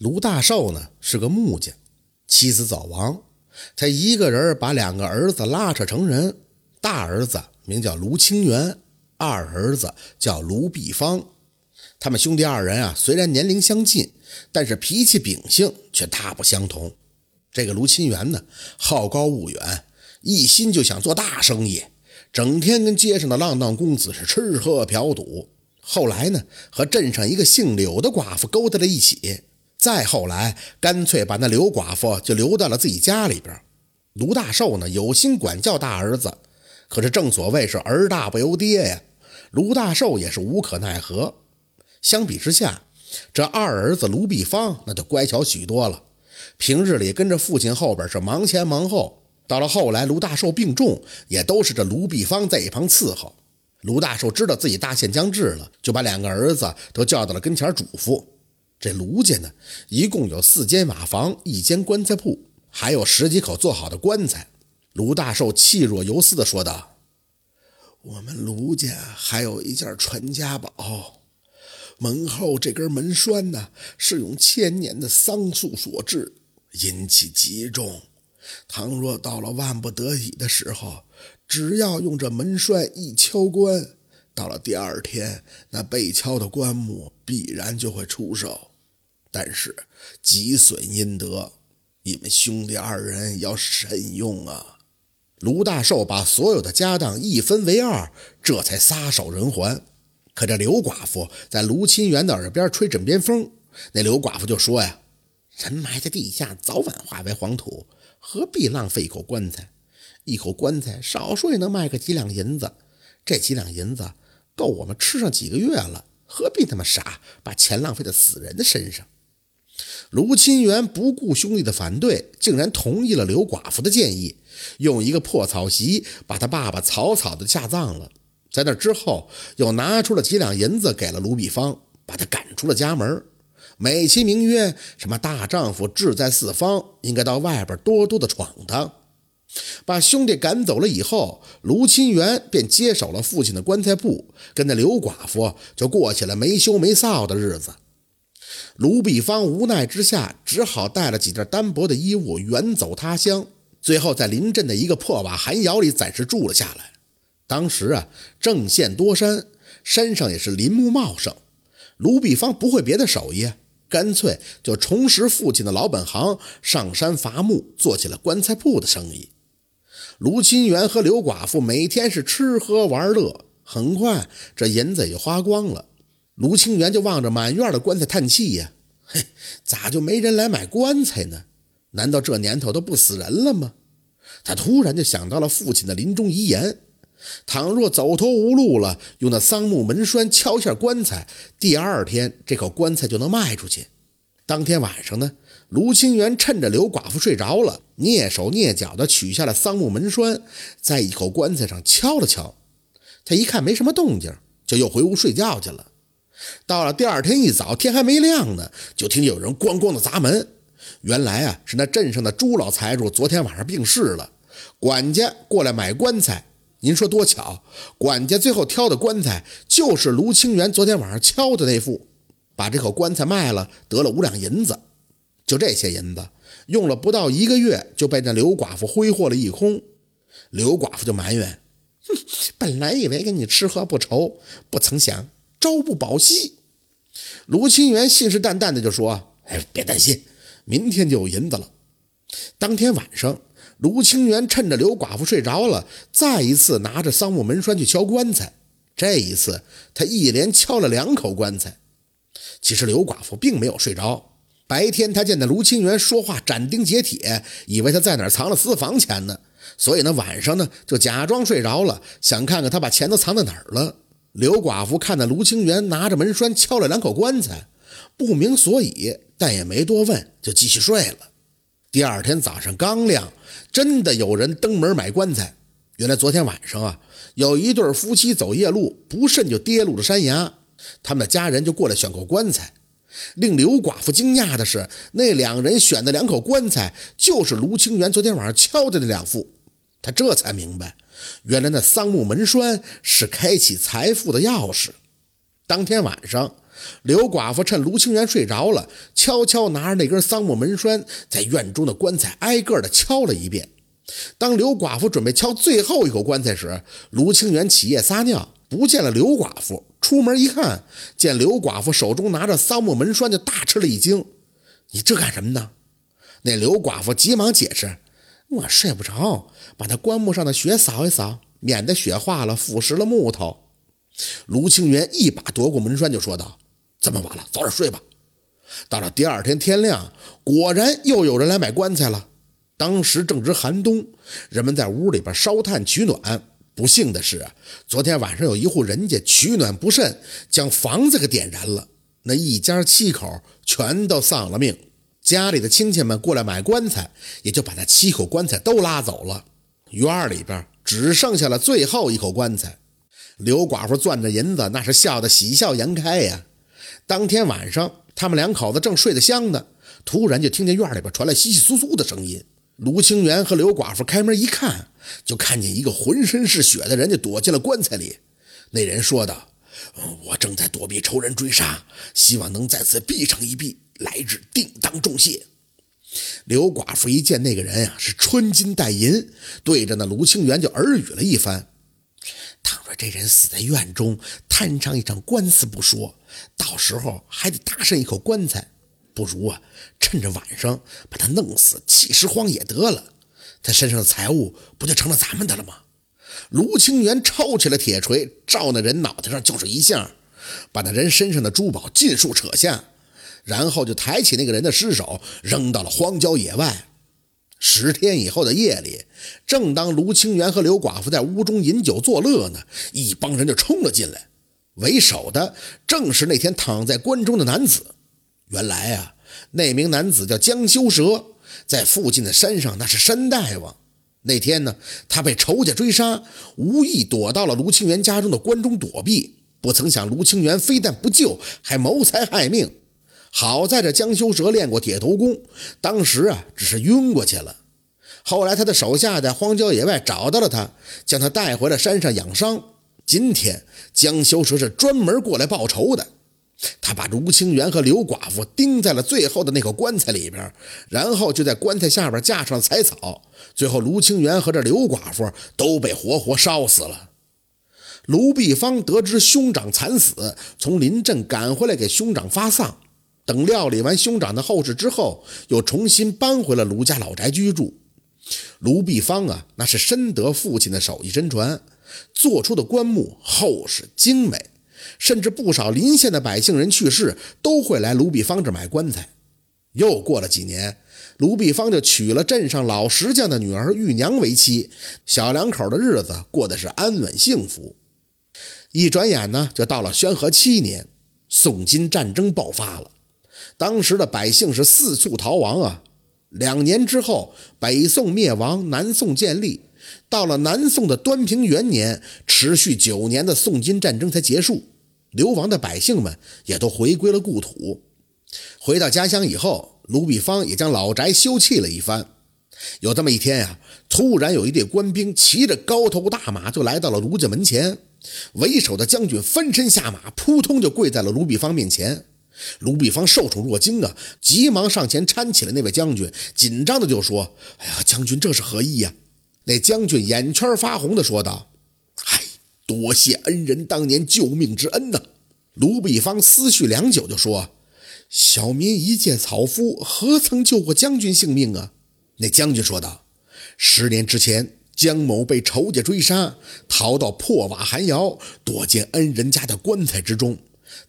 卢大寿呢是个木匠，妻子早亡，他一个人把两个儿子拉扯成人。大儿子名叫卢清源，二儿子叫卢碧芳。他们兄弟二人啊，虽然年龄相近，但是脾气秉性却大不相同。这个卢清源呢，好高骛远，一心就想做大生意，整天跟街上的浪荡公子是吃喝嫖赌。后来呢，和镇上一个姓柳的寡妇勾搭在一起。再后来，干脆把那刘寡妇就留到了自己家里边。卢大寿呢，有心管教大儿子，可是正所谓是儿大不由爹呀，卢大寿也是无可奈何。相比之下，这二儿子卢碧芳那就乖巧许多了，平日里跟着父亲后边是忙前忙后。到了后来，卢大寿病重，也都是这卢碧芳在一旁伺候。卢大寿知道自己大限将至了，就把两个儿子都叫到了跟前嘱咐。这卢家呢，一共有四间瓦房，一间棺材铺，还有十几口做好的棺材。卢大寿气若游丝地说道：“我们卢家还有一件传家宝，门后这根门栓呢，是用千年的桑树所制，阴气极重。倘若到了万不得已的时候，只要用这门栓一敲棺，到了第二天，那被敲的棺木必然就会出手。”但是积损阴德，你们兄弟二人要慎用啊！卢大寿把所有的家当一分为二，这才撒手人寰。可这刘寡妇在卢清源的耳边吹枕边风，那刘寡妇就说呀：“人埋在地下，早晚化为黄土，何必浪费一口棺材？一口棺材少说也能卖个几两银子，这几两银子够我们吃上几个月了，何必那么傻，把钱浪费在死人的身上？”卢清源不顾兄弟的反对，竟然同意了刘寡妇的建议，用一个破草席把他爸爸草草的下葬了。在那之后，又拿出了几两银子给了卢碧芳，把他赶出了家门，美其名曰什么大丈夫志在四方，应该到外边多多的闯荡。把兄弟赶走了以后，卢清源便接手了父亲的棺材铺，跟那刘寡妇就过起了没羞没臊的日子。卢碧芳无奈之下，只好带了几件单薄的衣物远走他乡，最后在临镇的一个破瓦寒窑里暂时住了下来。当时啊，正县多山，山上也是林木茂盛。卢碧芳不会别的手艺，干脆就重拾父亲的老本行，上山伐木，做起了棺材铺的生意。卢清源和刘寡妇每天是吃喝玩乐，很快这银子也花光了。卢清源就望着满院的棺材叹气呀，嘿，咋就没人来买棺材呢？难道这年头都不死人了吗？他突然就想到了父亲的临终遗言：倘若走投无路了，用那桑木门栓敲下棺材，第二天这口棺材就能卖出去。当天晚上呢，卢清源趁着刘寡妇睡着了，蹑手蹑脚地取下了桑木门栓，在一口棺材上敲了敲。他一看没什么动静，就又回屋睡觉去了。到了第二天一早，天还没亮呢，就听见有人咣咣的砸门。原来啊，是那镇上的朱老财主昨天晚上病逝了，管家过来买棺材。您说多巧，管家最后挑的棺材就是卢清源昨天晚上敲的那副，把这口棺材卖了，得了五两银子。就这些银子，用了不到一个月，就被那刘寡妇挥霍了一空。刘寡妇就埋怨：“哼，本来以为跟你吃喝不愁，不曾想。”朝不保夕，卢清源信誓旦旦的就说：“哎，别担心，明天就有银子了。”当天晚上，卢清源趁着刘寡妇睡着了，再一次拿着桑木门栓去敲棺材。这一次，他一连敲了两口棺材。其实刘寡妇并没有睡着。白天，他见那卢清源说话斩钉截铁，以为他在哪藏了私房钱呢，所以呢，晚上呢就假装睡着了，想看看他把钱都藏在哪儿了。刘寡妇看到卢清源拿着门栓敲了两口棺材，不明所以，但也没多问，就继续睡了。第二天早上刚亮，真的有人登门买棺材。原来昨天晚上啊，有一对夫妻走夜路，不慎就跌入了山崖，他们的家人就过来选购棺材。令刘寡妇惊讶的是，那两人选的两口棺材就是卢清源昨天晚上敲的那两副。他这才明白。原来那桑木门栓是开启财富的钥匙。当天晚上，刘寡妇趁卢清源睡着了，悄悄拿着那根桑木门栓，在院中的棺材挨个的敲了一遍。当刘寡妇准备敲最后一口棺材时，卢清源起夜撒尿，不见了刘寡妇。出门一看，见刘寡妇手中拿着桑木门栓，就大吃了一惊：“你这干什么呢？”那刘寡妇急忙解释：“我睡不着，把那棺木上的雪扫一扫，免得雪化了腐蚀了木头。”卢清源一把夺过门栓，就说道：“这么晚了，早点睡吧。”到了第二天天亮，果然又有人来买棺材了。当时正值寒冬，人们在屋里边烧炭取暖。不幸的是，昨天晚上有一户人家取暖不慎，将房子给点燃了，那一家七口全都丧了命。家里的亲戚们过来买棺材，也就把那七口棺材都拉走了。院里边只剩下了最后一口棺材。刘寡妇攥着银子，那是笑得喜笑颜开呀。当天晚上，他们两口子正睡得香呢，突然就听见院里边传来稀稀疏疏的声音。卢清源和刘寡妇开门一看，就看见一个浑身是血的人就躲进了棺材里。那人说道：“我正在躲避仇人追杀，希望能在此避上一避，来日定当重谢。”刘寡妇一见那个人呀，是穿金戴银，对着那卢清源就耳语了一番：“倘若这人死在院中，摊上一场官司不说，到时候还得搭上一口棺材。”不如啊，趁着晚上把他弄死，弃尸荒野得了。他身上的财物不就成了咱们的了吗？卢清源抄起了铁锤，照那人脑袋上就是一下，把那人身上的珠宝尽数扯下，然后就抬起那个人的尸首，扔到了荒郊野外。十天以后的夜里，正当卢清源和刘寡妇在屋中饮酒作乐呢，一帮人就冲了进来。为首的正是那天躺在棺中的男子。原来啊，那名男子叫江修蛇，在附近的山上那是山大王。那天呢，他被仇家追杀，无意躲到了卢清源家中的关中躲避。不曾想卢清源非但不救，还谋财害命。好在这江修蛇练过铁头功，当时啊只是晕过去了。后来他的手下在荒郊野外找到了他，将他带回了山上养伤。今天江修蛇是专门过来报仇的。他把卢清源和刘寡妇钉在了最后的那口棺材里边，然后就在棺材下边架上了柴草。最后，卢清源和这刘寡妇都被活活烧死了。卢碧芳得知兄长惨死，从临镇赶回来给兄长发丧。等料理完兄长的后事之后，又重新搬回了卢家老宅居住。卢碧芳啊，那是深得父亲的手艺真传，做出的棺木厚实精美。甚至不少邻县的百姓人去世，都会来卢碧芳这买棺材。又过了几年，卢碧芳就娶了镇上老石匠的女儿玉娘为妻，小两口的日子过得是安稳幸福。一转眼呢，就到了宣和七年，宋金战争爆发了，当时的百姓是四处逃亡啊。两年之后，北宋灭亡，南宋建立。到了南宋的端平元年，持续九年的宋金战争才结束。流亡的百姓们也都回归了故土。回到家乡以后，卢比芳也将老宅修葺了一番。有这么一天呀，突然有一队官兵骑着高头大马就来到了卢家门前。为首的将军翻身下马，扑通就跪在了卢比芳面前。卢比芳受宠若惊啊，急忙上前搀起了那位将军，紧张的就说：“哎呀，将军这是何意呀？”那将军眼圈发红的说道：“嗨。”多谢恩人当年救命之恩呐！卢比芳思绪良久，就说：“小民一介草夫，何曾救过将军性命啊？”那将军说道：“十年之前，江某被仇家追杀，逃到破瓦寒窑，躲进恩人家的棺材之中。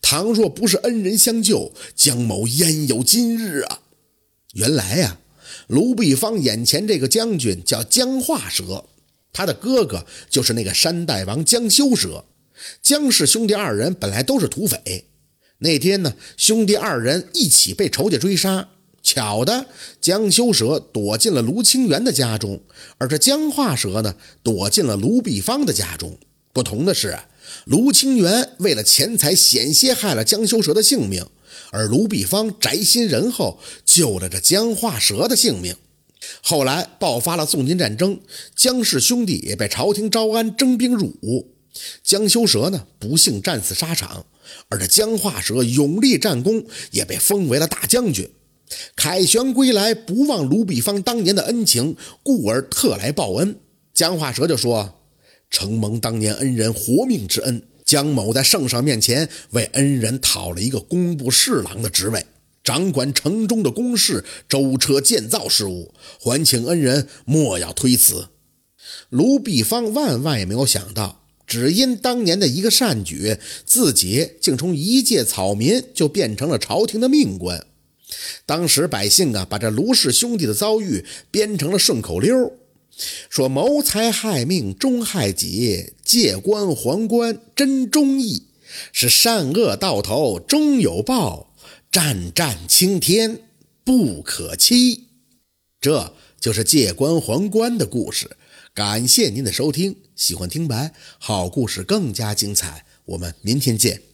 倘若不是恩人相救，江某焉有今日啊？”原来呀，卢碧芳眼前这个将军叫江化蛇。他的哥哥就是那个山大王江修蛇，江氏兄弟二人本来都是土匪。那天呢，兄弟二人一起被仇家追杀，巧的江修蛇躲进了卢清源的家中，而这江化蛇呢，躲进了卢碧芳的家中。不同的是，卢清源为了钱财险些害了江修蛇的性命，而卢碧芳宅心仁厚，救了这江化蛇的性命。后来爆发了宋金战争，江氏兄弟也被朝廷招安征兵入伍。江修蛇呢，不幸战死沙场，而这江化蛇勇立战功，也被封为了大将军。凯旋归来，不忘卢比方当年的恩情，故而特来报恩。江化蛇就说：“承蒙当年恩人活命之恩，江某在圣上面前为恩人讨了一个工部侍郎的职位，掌管城中的公事、舟车建造事务，还请恩人莫要推辞。”卢比方万万也没有想到，只因当年的一个善举，自己竟从一介草民就变成了朝廷的命官。当时百姓啊，把这卢氏兄弟的遭遇编成了顺口溜，说谋财害命终害己，借官还官真忠义，是善恶到头终有报，战战青天不可欺。这就是借官还官的故事。感谢您的收听，喜欢听白好故事更加精彩，我们明天见。